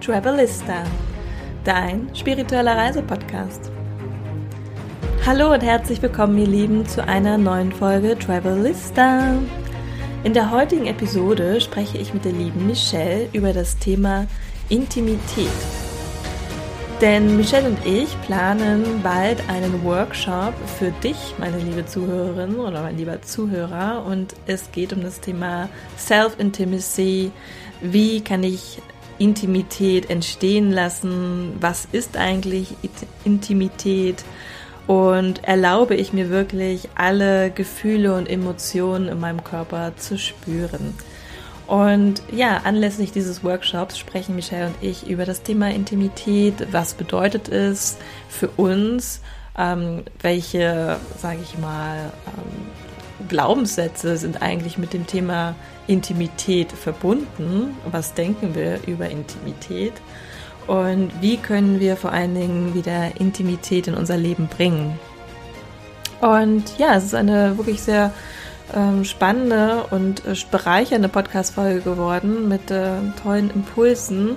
Travelista, dein spiritueller Reisepodcast. Hallo und herzlich willkommen, ihr Lieben, zu einer neuen Folge Travelista. In der heutigen Episode spreche ich mit der lieben Michelle über das Thema Intimität. Denn Michelle und ich planen bald einen Workshop für dich, meine liebe Zuhörerin oder mein lieber Zuhörer. Und es geht um das Thema Self-Intimacy. Wie kann ich Intimität entstehen lassen? Was ist eigentlich Intimität? Und erlaube ich mir wirklich alle Gefühle und Emotionen in meinem Körper zu spüren? Und ja, anlässlich dieses Workshops sprechen Michelle und ich über das Thema Intimität. Was bedeutet es für uns? Ähm, welche, sage ich mal, ähm, Glaubenssätze sind eigentlich mit dem Thema Intimität verbunden? Was denken wir über Intimität? Und wie können wir vor allen Dingen wieder Intimität in unser Leben bringen? Und ja, es ist eine wirklich sehr ähm, spannende und äh, bereichernde Podcast-Folge geworden mit äh, tollen Impulsen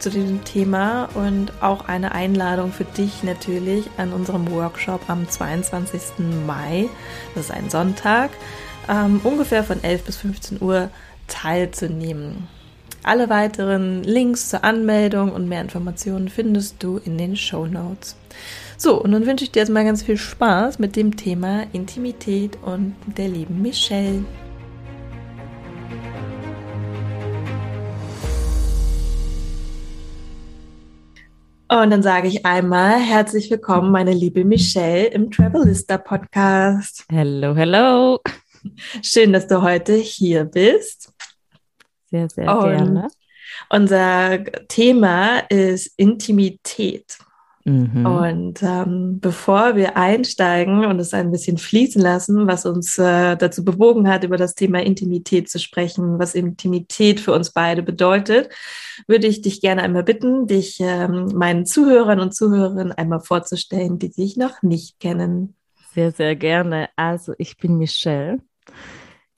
zu diesem Thema und auch eine Einladung für dich natürlich an unserem Workshop am 22. Mai, das ist ein Sonntag, ähm, ungefähr von 11 bis 15 Uhr teilzunehmen. Alle weiteren Links zur Anmeldung und mehr Informationen findest du in den Show Notes. So, und nun wünsche ich dir jetzt mal ganz viel Spaß mit dem Thema Intimität und der lieben Michelle. Und dann sage ich einmal herzlich willkommen, meine liebe Michelle im Travelista Podcast. Hello, hello. Schön, dass du heute hier bist. Sehr, sehr Und gerne. Unser Thema ist Intimität. Mhm. Und ähm, bevor wir einsteigen und es ein bisschen fließen lassen, was uns äh, dazu bewogen hat, über das Thema Intimität zu sprechen, was Intimität für uns beide bedeutet, würde ich dich gerne einmal bitten, dich ähm, meinen Zuhörern und Zuhörerinnen einmal vorzustellen, die dich noch nicht kennen. Sehr, sehr gerne. Also ich bin Michelle.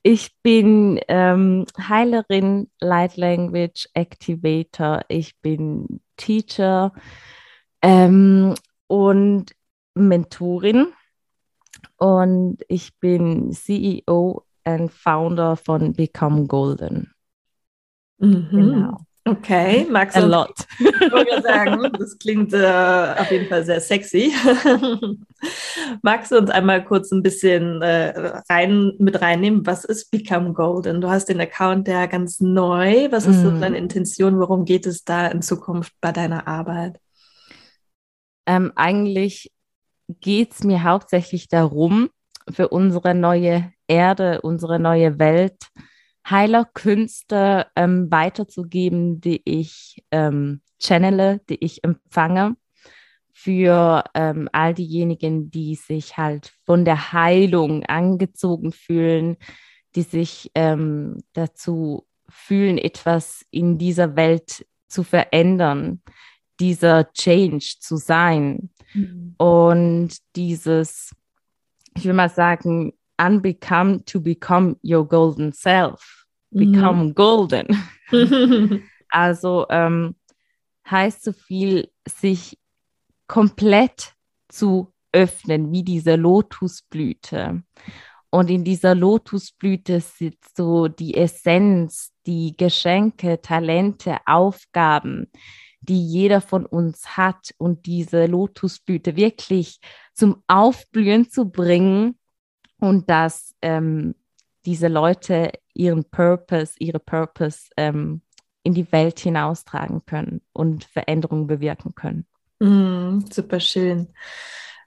Ich bin ähm, Heilerin, Light Language Activator. Ich bin Teacher ähm, und Mentorin. Und ich bin CEO und Founder von Become Golden. Mhm. Genau. Okay, du? A lot. Ich sagen, das klingt äh, auf jeden Fall sehr sexy. magst du uns einmal kurz ein bisschen äh, rein, mit reinnehmen? Was ist Become Golden? Du hast den Account ja ganz neu. Was ist mm. so mhm. deine Intention? Worum geht es da in Zukunft bei deiner Arbeit? Ähm, eigentlich geht es mir hauptsächlich darum, für unsere neue Erde, unsere neue Welt, Heilerkünste ähm, weiterzugeben, die ich ähm, channele, die ich empfange, für ähm, all diejenigen, die sich halt von der Heilung angezogen fühlen, die sich ähm, dazu fühlen, etwas in dieser Welt zu verändern, dieser Change zu sein mhm. und dieses, ich will mal sagen, unbecome to become your golden self, become mhm. golden. also ähm, heißt so viel, sich komplett zu öffnen, wie diese Lotusblüte. Und in dieser Lotusblüte sitzt so die Essenz, die Geschenke, Talente, Aufgaben, die jeder von uns hat und diese Lotusblüte wirklich zum Aufblühen zu bringen und dass ähm, diese Leute ihren Purpose, ihre Purpose ähm, in die Welt hinaustragen können und Veränderungen bewirken können. Mm, super schön.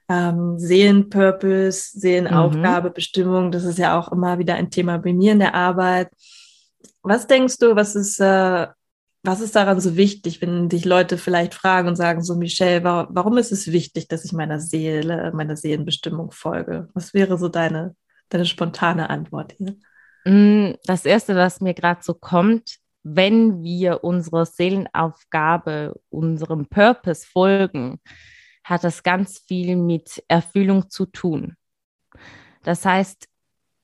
Ähm, Seelenpurpose, Seelenaufgabe, mhm. Bestimmung, das ist ja auch immer wieder ein Thema bei mir in der Arbeit. Was denkst du, was ist äh, was ist daran so wichtig, wenn dich Leute vielleicht fragen und sagen, so Michelle, warum ist es wichtig, dass ich meiner Seele, meiner Seelenbestimmung folge? Was wäre so deine, deine spontane Antwort hier? Mm, das Erste, was mir gerade so kommt, wenn wir unserer Seelenaufgabe, unserem Purpose folgen, hat das ganz viel mit Erfüllung zu tun. Das heißt,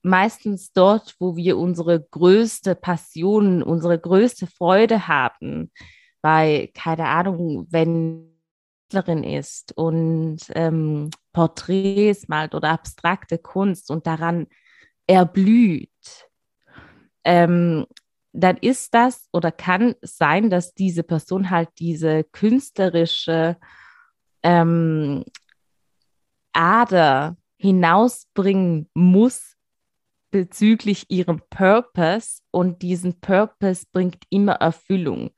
meistens dort, wo wir unsere größte Passion, unsere größte Freude haben, bei, keine Ahnung, wenn Künstlerin ist und ähm, Porträts malt oder abstrakte Kunst und daran erblüht, ähm, dann ist das oder kann sein, dass diese Person halt diese künstlerische ähm, Ader hinausbringen muss bezüglich ihrem Purpose und diesen Purpose bringt immer Erfüllung.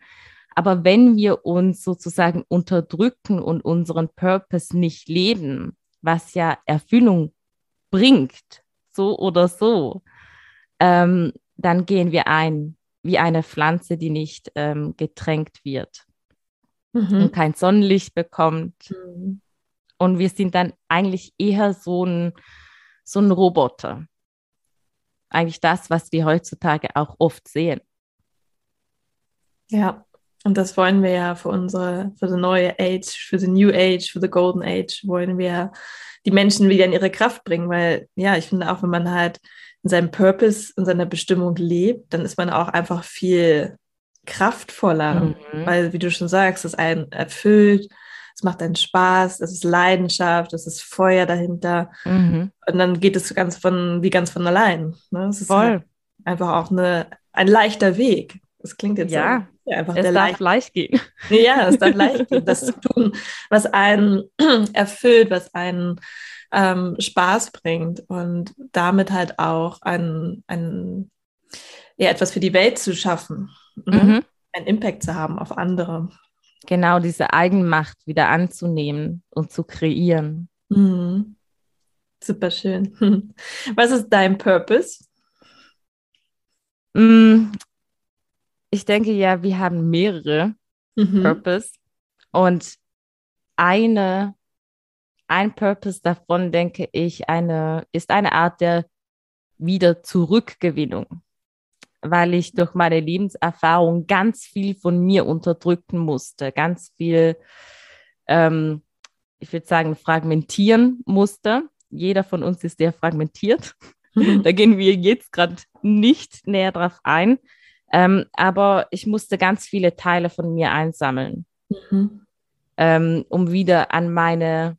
Aber wenn wir uns sozusagen unterdrücken und unseren Purpose nicht leben, was ja Erfüllung bringt, so oder so, ähm, dann gehen wir ein wie eine Pflanze, die nicht ähm, getränkt wird mhm. und kein Sonnenlicht bekommt. Mhm. Und wir sind dann eigentlich eher so ein, so ein Roboter. Eigentlich das, was wir heutzutage auch oft sehen. Ja, und das wollen wir ja für unsere, für die neue Age, für die New Age, für die Golden Age, wollen wir die Menschen wieder in ihre Kraft bringen, weil ja, ich finde auch, wenn man halt in seinem Purpose, in seiner Bestimmung lebt, dann ist man auch einfach viel kraftvoller, mhm. weil, wie du schon sagst, es einen erfüllt, es macht einen Spaß, es ist Leidenschaft, es ist Feuer dahinter. Mhm. Und dann geht es ganz von, wie ganz von allein. Ne? Es ist Voll. Halt einfach auch eine, ein leichter Weg. Das klingt jetzt ja. so. Ja, einfach es darf leicht. leicht gehen. Ja, es darf leicht gehen, das zu tun, was einen erfüllt, was einen ähm, Spaß bringt und damit halt auch ein, ein, ja, etwas für die Welt zu schaffen, ne? mhm. einen Impact zu haben auf andere. Genau, diese Eigenmacht wieder anzunehmen und zu kreieren. Mhm. Super schön. Was ist dein Purpose? Mm, ich denke ja, wir haben mehrere mhm. Purpose und eine, ein Purpose davon, denke ich, eine, ist eine Art der Wiederzurückgewinnung, weil ich durch meine Lebenserfahrung ganz viel von mir unterdrücken musste, ganz viel, ähm, ich würde sagen, fragmentieren musste. Jeder von uns ist sehr fragmentiert. da gehen wir jetzt gerade nicht näher drauf ein. Ähm, aber ich musste ganz viele Teile von mir einsammeln, mhm. ähm, um wieder an meine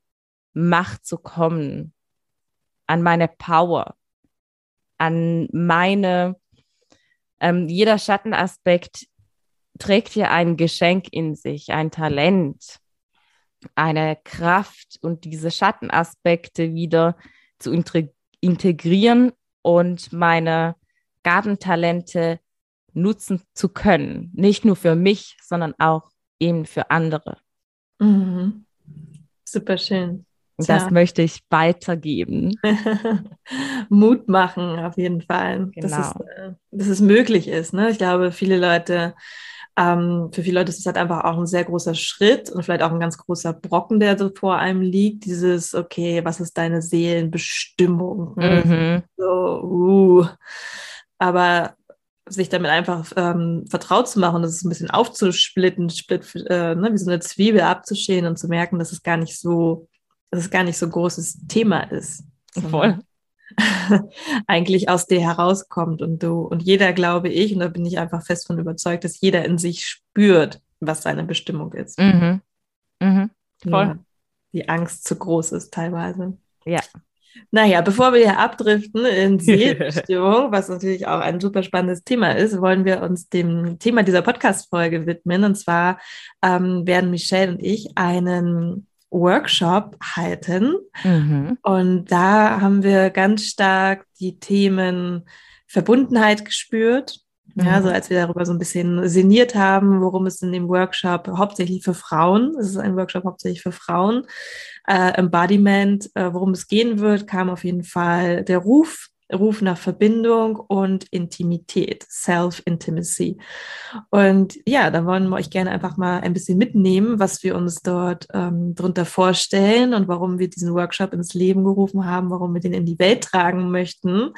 Macht zu kommen, an meine Power, an meine, ähm, jeder Schattenaspekt trägt ja ein Geschenk in sich, ein Talent, eine Kraft und diese Schattenaspekte wieder zu integrieren und meine Gabentalente nutzen zu können. Nicht nur für mich, sondern auch eben für andere. Mhm. Super schön. Und das möchte ich weitergeben. Mut machen, auf jeden Fall. Genau. Dass, es, äh, dass es möglich ist. Ne? Ich glaube, viele Leute, ähm, für viele Leute ist es halt einfach auch ein sehr großer Schritt und vielleicht auch ein ganz großer Brocken, der so vor einem liegt. Dieses, okay, was ist deine Seelenbestimmung? Mhm. So, uh. Aber sich damit einfach ähm, vertraut zu machen, das ist ein bisschen aufzusplitten, split, äh, ne, wie so eine Zwiebel abzuschälen und zu merken, dass es gar nicht so, dass es gar nicht so großes Thema ist. Voll. eigentlich aus dir herauskommt und du und jeder glaube ich und da bin ich einfach fest von überzeugt, dass jeder in sich spürt, was seine Bestimmung ist. Mhm. Mhm. Voll. Ja, die Angst zu groß ist teilweise. Ja. Naja, bevor wir hier abdriften in Seelenstimmung, was natürlich auch ein super spannendes Thema ist, wollen wir uns dem Thema dieser Podcast-Folge widmen. Und zwar ähm, werden Michelle und ich einen Workshop halten. Mhm. Und da haben wir ganz stark die Themen Verbundenheit gespürt. Ja, so mhm. als wir darüber so ein bisschen sinniert haben, worum es in dem Workshop hauptsächlich für Frauen, es ist ein Workshop hauptsächlich für Frauen, äh, Embodiment, äh, worum es gehen wird, kam auf jeden Fall der Ruf, Ruf nach Verbindung und Intimität, Self-Intimacy. Und ja, da wollen wir euch gerne einfach mal ein bisschen mitnehmen, was wir uns dort ähm, drunter vorstellen und warum wir diesen Workshop ins Leben gerufen haben, warum wir den in die Welt tragen möchten.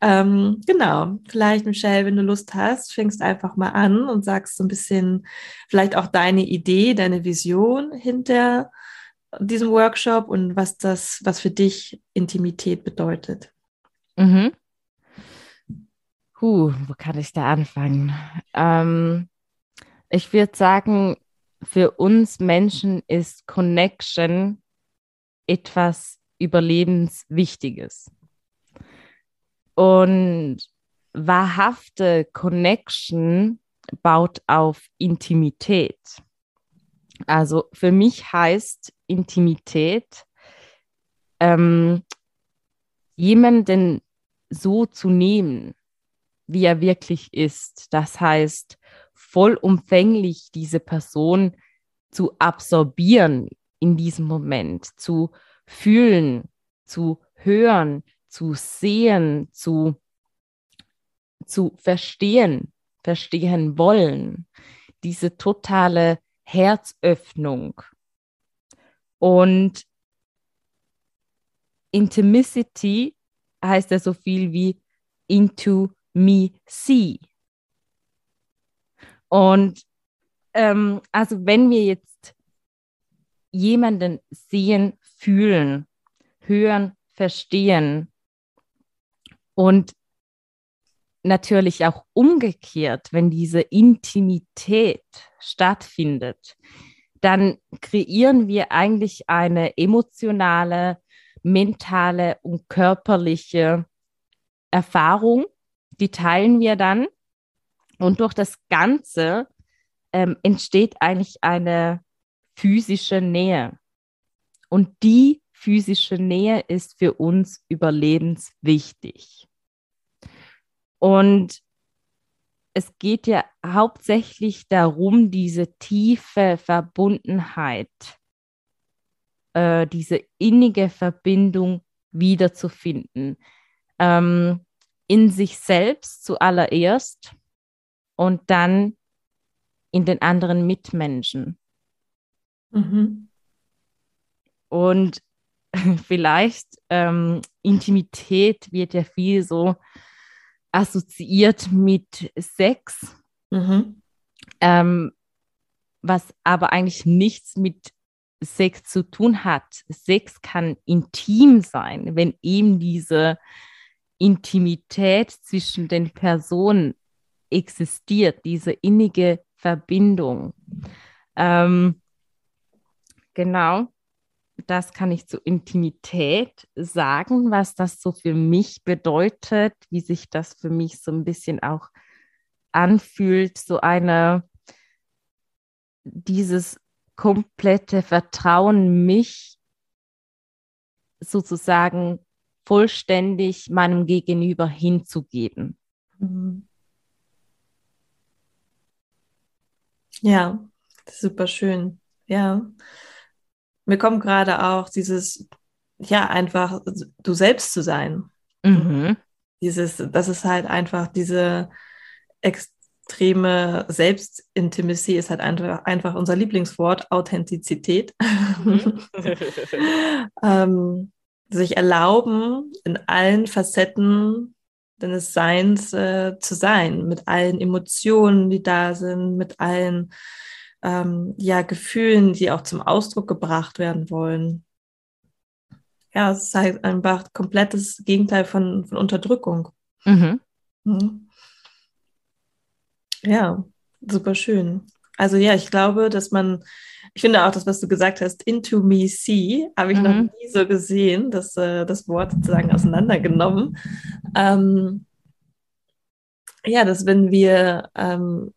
Ähm, genau, vielleicht, Michelle, wenn du Lust hast, fängst einfach mal an und sagst so ein bisschen vielleicht auch deine Idee, deine Vision hinter diesem Workshop und was das, was für dich Intimität bedeutet. Mhm. Huh, wo kann ich da anfangen? Ähm, Ich würde sagen, für uns Menschen ist Connection etwas Überlebenswichtiges. Und wahrhafte Connection baut auf Intimität. Also für mich heißt Intimität, ähm, jemanden so zu nehmen, wie er wirklich ist. Das heißt, vollumfänglich diese Person zu absorbieren in diesem Moment, zu fühlen, zu hören, zu sehen, zu, zu verstehen, verstehen wollen. Diese totale Herzöffnung. Und Intimicity heißt ja so viel wie into me see. Und ähm, also wenn wir jetzt jemanden sehen, fühlen, hören, verstehen und natürlich auch umgekehrt, wenn diese Intimität stattfindet, dann kreieren wir eigentlich eine emotionale, mentale und körperliche Erfahrung, die teilen wir dann. Und durch das Ganze ähm, entsteht eigentlich eine physische Nähe. Und die physische Nähe ist für uns überlebenswichtig. Und es geht ja hauptsächlich darum, diese tiefe Verbundenheit, äh, diese innige Verbindung wiederzufinden. Ähm, in sich selbst zuallererst und dann in den anderen Mitmenschen. Mhm. Und vielleicht ähm, Intimität wird ja viel so assoziiert mit Sex, mhm. ähm, was aber eigentlich nichts mit Sex zu tun hat. Sex kann intim sein, wenn eben diese Intimität zwischen den Personen existiert, diese innige Verbindung. Ähm, genau das kann ich zu Intimität sagen, was das so für mich bedeutet, wie sich das für mich so ein bisschen auch anfühlt, so eine, dieses komplette Vertrauen, mich sozusagen vollständig meinem Gegenüber hinzugeben. Mhm. Ja, super schön. Ja mir kommt gerade auch dieses, ja, einfach du selbst zu sein. Mhm. Dieses, das ist halt einfach diese extreme Selbstintimacy ist halt einfach, einfach unser Lieblingswort, Authentizität. Mhm. ähm, sich erlauben, in allen Facetten deines Seins äh, zu sein, mit allen Emotionen, die da sind, mit allen ähm, ja, Gefühlen, die auch zum Ausdruck gebracht werden wollen. Ja, es ist halt einfach komplettes Gegenteil von, von Unterdrückung. Mhm. Mhm. Ja, super schön. Also ja, ich glaube, dass man, ich finde auch das, was du gesagt hast, into me see, habe ich mhm. noch nie so gesehen, das, äh, das Wort sozusagen auseinandergenommen. Ähm, ja, dass wenn wir ähm,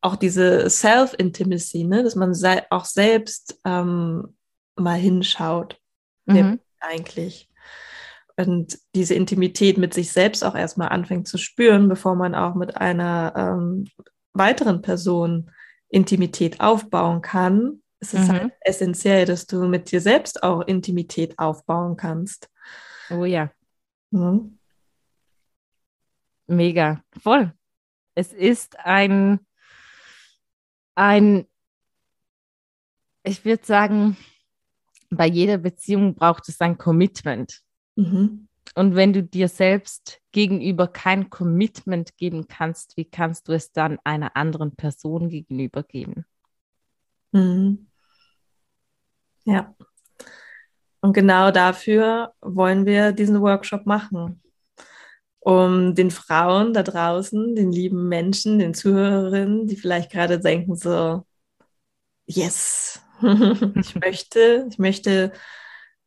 auch diese Self-Intimacy, ne? dass man auch selbst ähm, mal hinschaut, mhm. eigentlich. Und diese Intimität mit sich selbst auch erstmal anfängt zu spüren, bevor man auch mit einer ähm, weiteren Person Intimität aufbauen kann, ist es halt mhm. halt essentiell, dass du mit dir selbst auch Intimität aufbauen kannst. Oh ja. Mhm. Mega, voll. Es ist ein ein, ich würde sagen, bei jeder Beziehung braucht es ein Commitment. Mhm. Und wenn du dir selbst gegenüber kein Commitment geben kannst, wie kannst du es dann einer anderen Person gegenüber geben? Mhm. Ja. Und genau dafür wollen wir diesen Workshop machen um den Frauen da draußen, den lieben Menschen, den Zuhörerinnen, die vielleicht gerade denken so, yes, ich möchte, ich möchte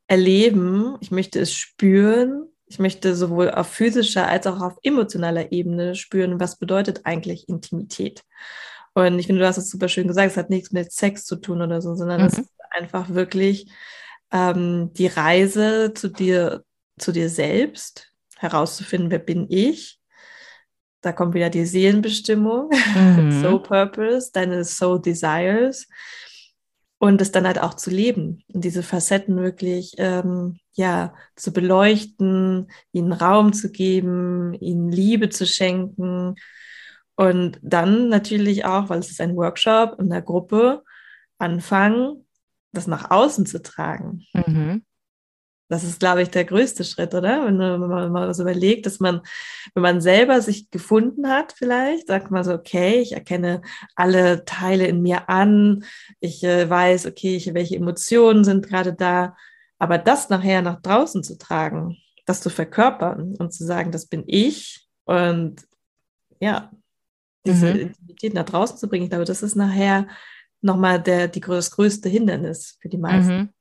erleben, ich möchte es spüren, ich möchte sowohl auf physischer als auch auf emotionaler Ebene spüren, was bedeutet eigentlich Intimität. Und ich finde, du hast es super schön gesagt, es hat nichts mit Sex zu tun oder so, sondern es mhm. ist einfach wirklich ähm, die Reise zu dir, zu dir selbst, herauszufinden, wer bin ich. Da kommt wieder die Seelenbestimmung, mhm. Soul Purpose, deine Soul Desires und es dann halt auch zu leben und diese Facetten wirklich ähm, ja zu beleuchten, ihnen Raum zu geben, ihnen Liebe zu schenken und dann natürlich auch, weil es ist ein Workshop in der Gruppe, anfangen, das nach außen zu tragen. Mhm. Das ist, glaube ich, der größte Schritt, oder? Wenn, wenn man mal so überlegt, dass man, wenn man selber sich gefunden hat, vielleicht, sagt man so, okay, ich erkenne alle Teile in mir an, ich äh, weiß, okay, ich, welche Emotionen sind gerade da, aber das nachher nach draußen zu tragen, das zu verkörpern und zu sagen, das bin ich und ja, diese mhm. Intimität nach draußen zu bringen, ich glaube, das ist nachher nochmal der, die, das größte Hindernis für die meisten.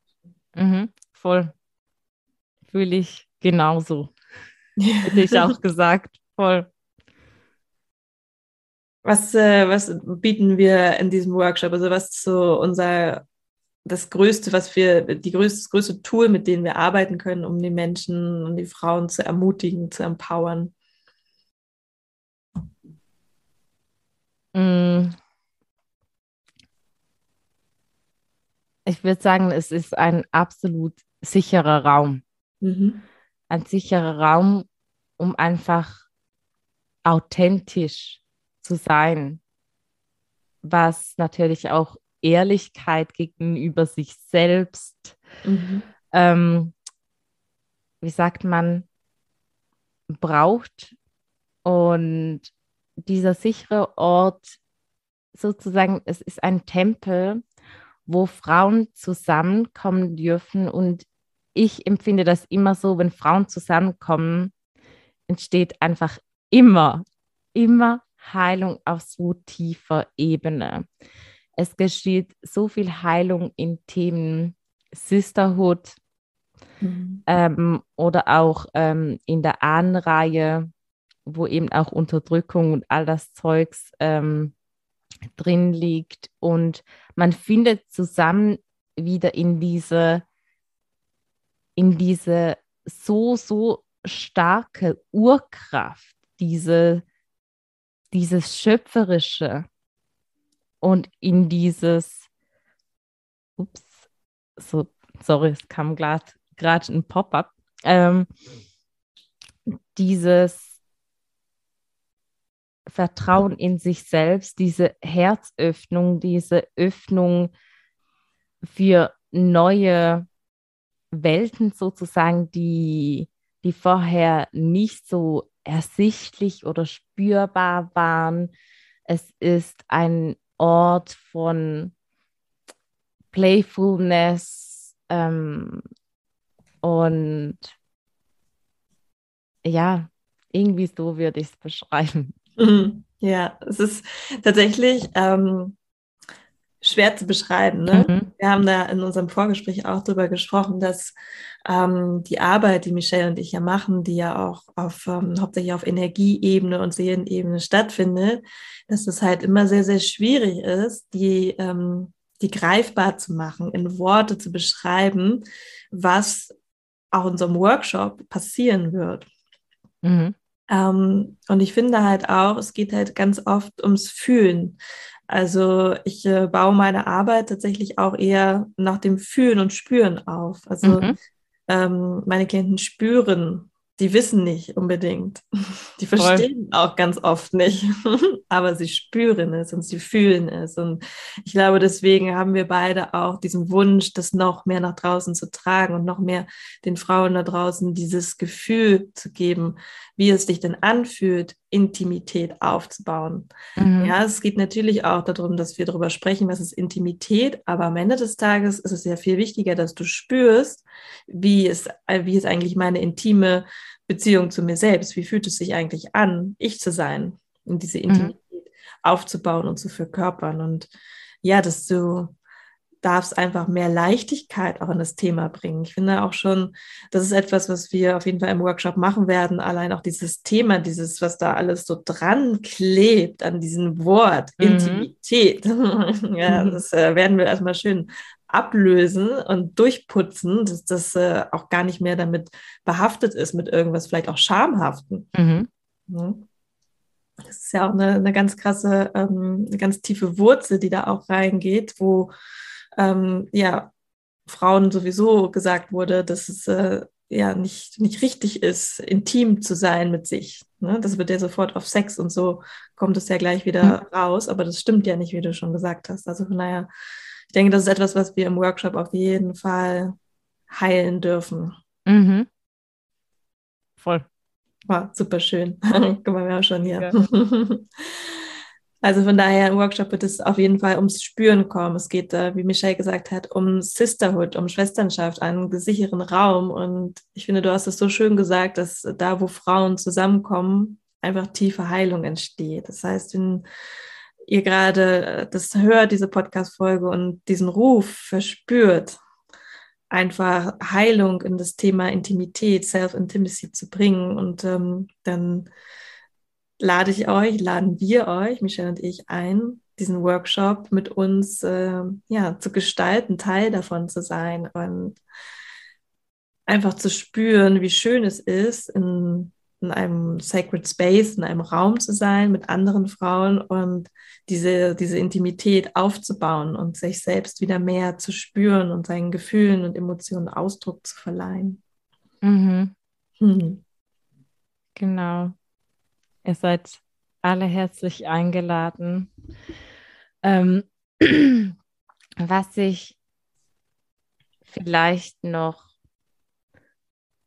Mhm. Mhm. Voll fühle ich genauso. Hätte ich auch gesagt. Voll. Was, äh, was bieten wir in diesem Workshop? Also was so unser das größte, was wir, die größte, das größte Tool, mit dem wir arbeiten können, um die Menschen und die Frauen zu ermutigen, zu empowern? Mm. Ich würde sagen, es ist ein absolut sicherer Raum. Mhm. Ein sicherer Raum, um einfach authentisch zu sein, was natürlich auch Ehrlichkeit gegenüber sich selbst, mhm. ähm, wie sagt man, braucht. Und dieser sichere Ort, sozusagen, es ist ein Tempel, wo Frauen zusammenkommen dürfen und ich empfinde das immer so, wenn Frauen zusammenkommen, entsteht einfach immer, immer Heilung auf so tiefer Ebene. Es geschieht so viel Heilung in Themen Sisterhood mhm. ähm, oder auch ähm, in der Ahnenreihe, wo eben auch Unterdrückung und all das Zeugs ähm, drin liegt. Und man findet zusammen wieder in diese in diese so, so starke Urkraft, diese, dieses Schöpferische und in dieses, ups, so, sorry, es kam gerade ein Pop-up, ähm, dieses Vertrauen in sich selbst, diese Herzöffnung, diese Öffnung für neue Welten sozusagen, die, die vorher nicht so ersichtlich oder spürbar waren. Es ist ein Ort von Playfulness ähm, und ja, irgendwie so würde ich es beschreiben. Ja, es ist tatsächlich ähm, schwer zu beschreiben. Ne? Mhm. Wir haben da in unserem Vorgespräch auch darüber gesprochen, dass ähm, die Arbeit, die Michelle und ich ja machen, die ja auch auf, ähm, hauptsächlich auf Energieebene und Seelenebene stattfindet, dass es halt immer sehr, sehr schwierig ist, die, ähm, die greifbar zu machen, in Worte zu beschreiben, was auch in so einem Workshop passieren wird. Mhm. Ähm, und ich finde halt auch, es geht halt ganz oft ums Fühlen. Also ich äh, baue meine Arbeit tatsächlich auch eher nach dem Fühlen und Spüren auf. Also mhm. ähm, meine Klienten spüren, die wissen nicht unbedingt. Die verstehen Voll. auch ganz oft nicht, aber sie spüren es und sie fühlen es. Und ich glaube, deswegen haben wir beide auch diesen Wunsch, das noch mehr nach draußen zu tragen und noch mehr den Frauen da draußen dieses Gefühl zu geben, wie es sich denn anfühlt, Intimität aufzubauen. Mhm. Ja, es geht natürlich auch darum, dass wir darüber sprechen, was ist Intimität, aber am Ende des Tages ist es ja viel wichtiger, dass du spürst, wie es, wie ist eigentlich meine intime Beziehung zu mir selbst, wie fühlt es sich eigentlich an, ich zu sein und diese mhm. Intimität mhm. aufzubauen und zu verkörpern und ja, dass du darfst einfach mehr Leichtigkeit auch in das Thema bringen. Ich finde auch schon, das ist etwas, was wir auf jeden Fall im Workshop machen werden. Allein auch dieses Thema, dieses, was da alles so dran klebt an diesem Wort, mhm. Intimität. ja, mhm. das äh, werden wir erstmal schön ablösen und durchputzen, dass das äh, auch gar nicht mehr damit behaftet ist, mit irgendwas vielleicht auch Schamhaften. Mhm. Ja. Das ist ja auch eine, eine ganz krasse, ähm, eine ganz tiefe Wurzel, die da auch reingeht, wo ähm, ja, Frauen sowieso gesagt wurde, dass es äh, ja nicht, nicht richtig ist, intim zu sein mit sich. Ne? Das wird ja sofort auf Sex und so kommt es ja gleich wieder mhm. raus, aber das stimmt ja nicht, wie du schon gesagt hast. Also von daher, ich denke, das ist etwas, was wir im Workshop auf jeden Fall heilen dürfen. Mhm. Voll. War super schön. Guck mal, wir haben schon hier. Ja. Also von daher im Workshop wird es auf jeden Fall ums Spüren kommen. Es geht, wie Michelle gesagt hat, um Sisterhood, um Schwesternschaft, einen sicheren Raum. Und ich finde, du hast es so schön gesagt, dass da, wo Frauen zusammenkommen, einfach tiefe Heilung entsteht. Das heißt, wenn ihr gerade äh, das hört, diese Podcast-Folge und diesen Ruf verspürt, einfach Heilung in das Thema Intimität, Self-Intimacy zu bringen und ähm, dann lade ich euch, laden wir euch, Michelle und ich, ein, diesen Workshop mit uns äh, ja, zu gestalten, Teil davon zu sein und einfach zu spüren, wie schön es ist, in, in einem Sacred Space, in einem Raum zu sein mit anderen Frauen und diese, diese Intimität aufzubauen und sich selbst wieder mehr zu spüren und seinen Gefühlen und Emotionen Ausdruck zu verleihen. Mhm. Hm. Genau. Ihr seid alle herzlich eingeladen. Ähm, was ich vielleicht noch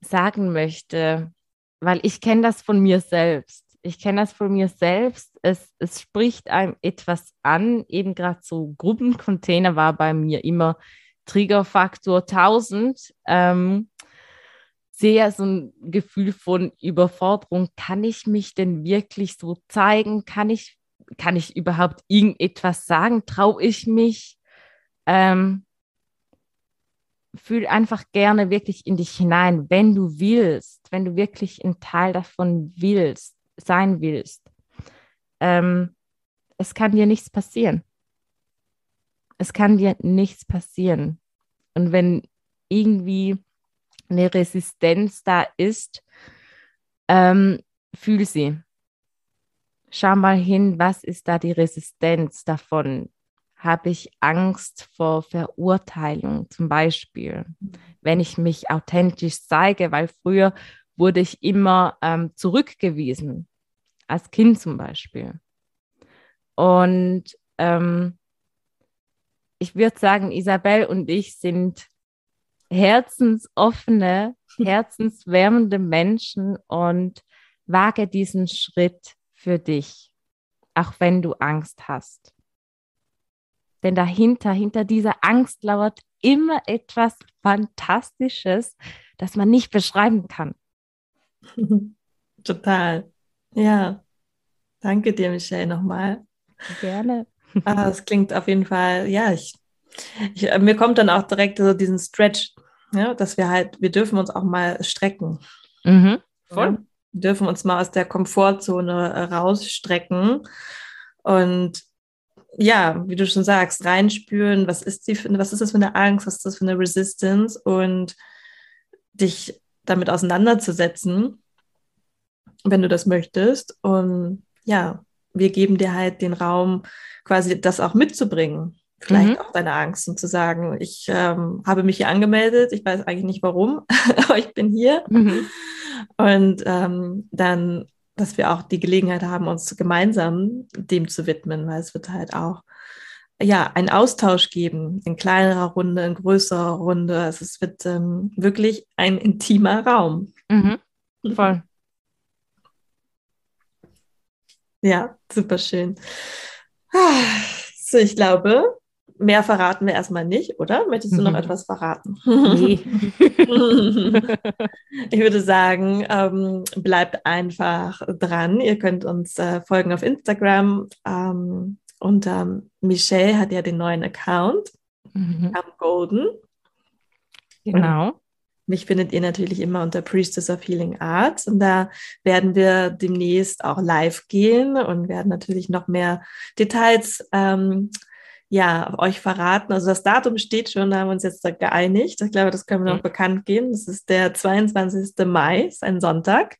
sagen möchte, weil ich kenne das von mir selbst. Ich kenne das von mir selbst. Es, es spricht einem etwas an. Eben gerade so Gruppencontainer war bei mir immer Triggerfaktor 1000. Ähm, sehr so ein Gefühl von Überforderung. Kann ich mich denn wirklich so zeigen? Kann ich, kann ich überhaupt irgendetwas sagen? Traue ich mich? Ähm, fühl einfach gerne wirklich in dich hinein, wenn du willst, wenn du wirklich ein Teil davon willst, sein willst. Ähm, es kann dir nichts passieren. Es kann dir nichts passieren. Und wenn irgendwie eine Resistenz da ist, ähm, fühl sie. Schau mal hin, was ist da die Resistenz davon? Habe ich Angst vor Verurteilung zum Beispiel, wenn ich mich authentisch zeige, weil früher wurde ich immer ähm, zurückgewiesen, als Kind zum Beispiel. Und ähm, ich würde sagen, Isabel und ich sind herzensoffene, herzenswärmende Menschen und wage diesen Schritt für dich, auch wenn du Angst hast. Denn dahinter, hinter dieser Angst lauert immer etwas Fantastisches, das man nicht beschreiben kann. Total. Ja. Danke dir, Michelle, nochmal. Gerne. Ah, das klingt auf jeden Fall, ja, ich ich, mir kommt dann auch direkt so diesen Stretch, ja, dass wir halt, wir dürfen uns auch mal strecken. Mhm, voll. Ja, wir dürfen uns mal aus der Komfortzone äh, rausstrecken und ja, wie du schon sagst, reinspüren, was ist die, was ist das für eine Angst, was ist das für eine Resistance und dich damit auseinanderzusetzen, wenn du das möchtest. Und ja, wir geben dir halt den Raum, quasi das auch mitzubringen vielleicht mhm. auch deine Angst und zu sagen, ich ähm, habe mich hier angemeldet, ich weiß eigentlich nicht warum, aber ich bin hier. Mhm. Und ähm, dann, dass wir auch die Gelegenheit haben, uns gemeinsam dem zu widmen, weil es wird halt auch ja, einen Austausch geben, in kleinerer Runde, in größerer Runde. Also es wird ähm, wirklich ein intimer Raum. Mhm. Voll. Ja, super schön. So, ich glaube, mehr verraten wir erstmal nicht, oder? Möchtest du noch mhm. etwas verraten? Nee. ich würde sagen, ähm, bleibt einfach dran. Ihr könnt uns äh, folgen auf Instagram. Ähm, und ähm, Michelle hat ja den neuen Account mhm. am Golden. Genau. Mich findet ihr natürlich immer unter Priestess of Healing Arts und da werden wir demnächst auch live gehen und werden natürlich noch mehr Details ähm, ja, euch verraten. Also das Datum steht schon, da haben wir uns jetzt geeinigt. Ich glaube, das können wir noch mhm. bekannt geben. Das ist der 22. Mai, ist ein Sonntag.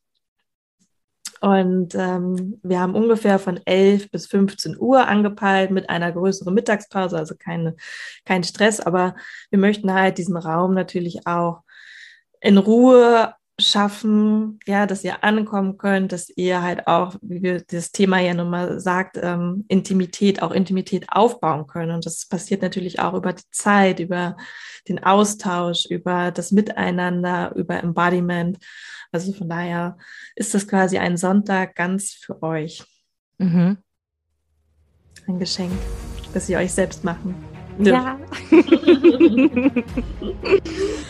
Und ähm, wir haben ungefähr von 11 bis 15 Uhr angepeilt mit einer größeren Mittagspause, also keine, kein Stress. Aber wir möchten halt diesen Raum natürlich auch in Ruhe schaffen, ja, dass ihr ankommen könnt, dass ihr halt auch, wie wir das Thema ja nochmal sagt, ähm, Intimität, auch Intimität aufbauen können. Und das passiert natürlich auch über die Zeit, über den Austausch, über das Miteinander, über Embodiment. Also von daher ist das quasi ein Sonntag ganz für euch. Mhm. Ein Geschenk, das ihr euch selbst machen. Ja.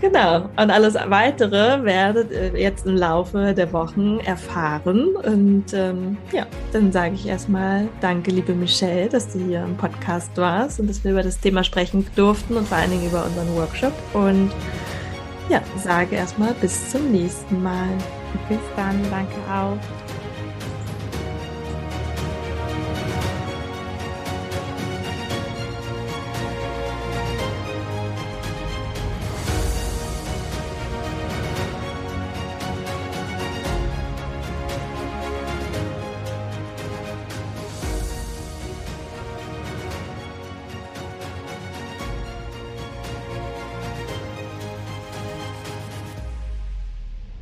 genau. Und alles weitere werdet ihr jetzt im Laufe der Wochen erfahren. Und ähm, ja, dann sage ich erstmal Danke, liebe Michelle, dass du hier im Podcast warst und dass wir über das Thema sprechen durften und vor allen Dingen über unseren Workshop. Und ja, sage erstmal bis zum nächsten Mal. Bis dann, danke auch.